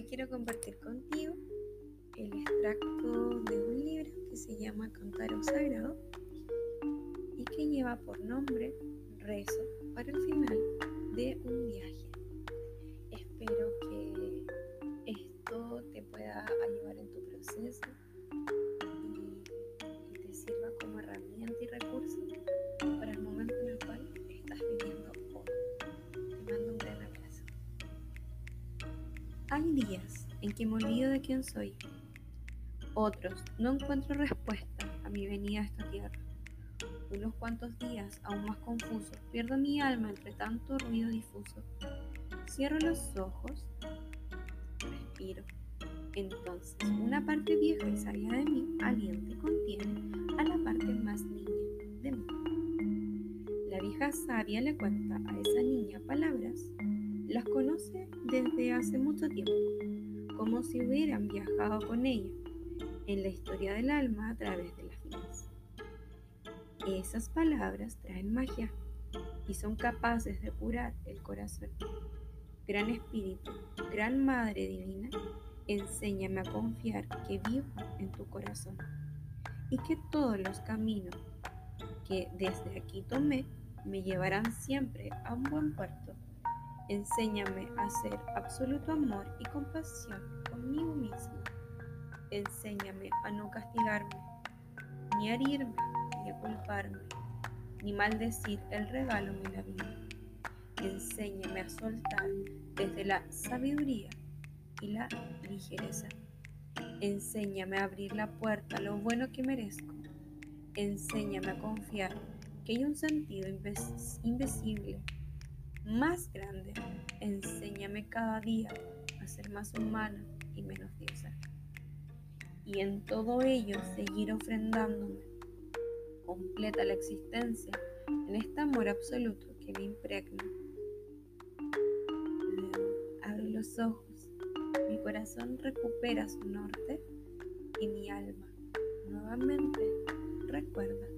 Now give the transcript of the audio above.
quiero compartir contigo el extracto de un libro que se llama Cántaro Sagrado y que lleva por nombre Rezo para el final de un Hay días en que me olvido de quién soy. Otros no encuentro respuesta a mi venida a esta tierra unos cuantos días, aún más confuso, pierdo mi alma entre tanto ruido difuso. Cierro los ojos, respiro. Entonces, una parte vieja y sabia de mí alienta y contiene a la parte más niña de mí. La vieja sabia le cuenta a esa niña palabras, las conoce desde hace mucho tiempo, como si hubieran viajado con ella en la historia del alma a través de las vidas. Esas palabras traen magia y son capaces de curar el corazón. Gran Espíritu, Gran Madre Divina, enséñame a confiar que vivo en tu corazón y que todos los caminos que desde aquí tomé me llevarán siempre a un buen puerto. Enséñame a ser absoluto amor y compasión conmigo mismo. Enséñame a no castigarme ni herirme ni culparme, ni maldecir el regalo de la vida. Enséñame a soltar desde la sabiduría y la ligereza. Enséñame a abrir la puerta a lo bueno que merezco. Enséñame a confiar que hay un sentido invisible más grande. Enséñame cada día a ser más humana y menos diosa. Y en todo ello seguir ofrendándome completa la existencia en este amor absoluto que me impregna. Luego abro los ojos, mi corazón recupera su norte y mi alma nuevamente recuerda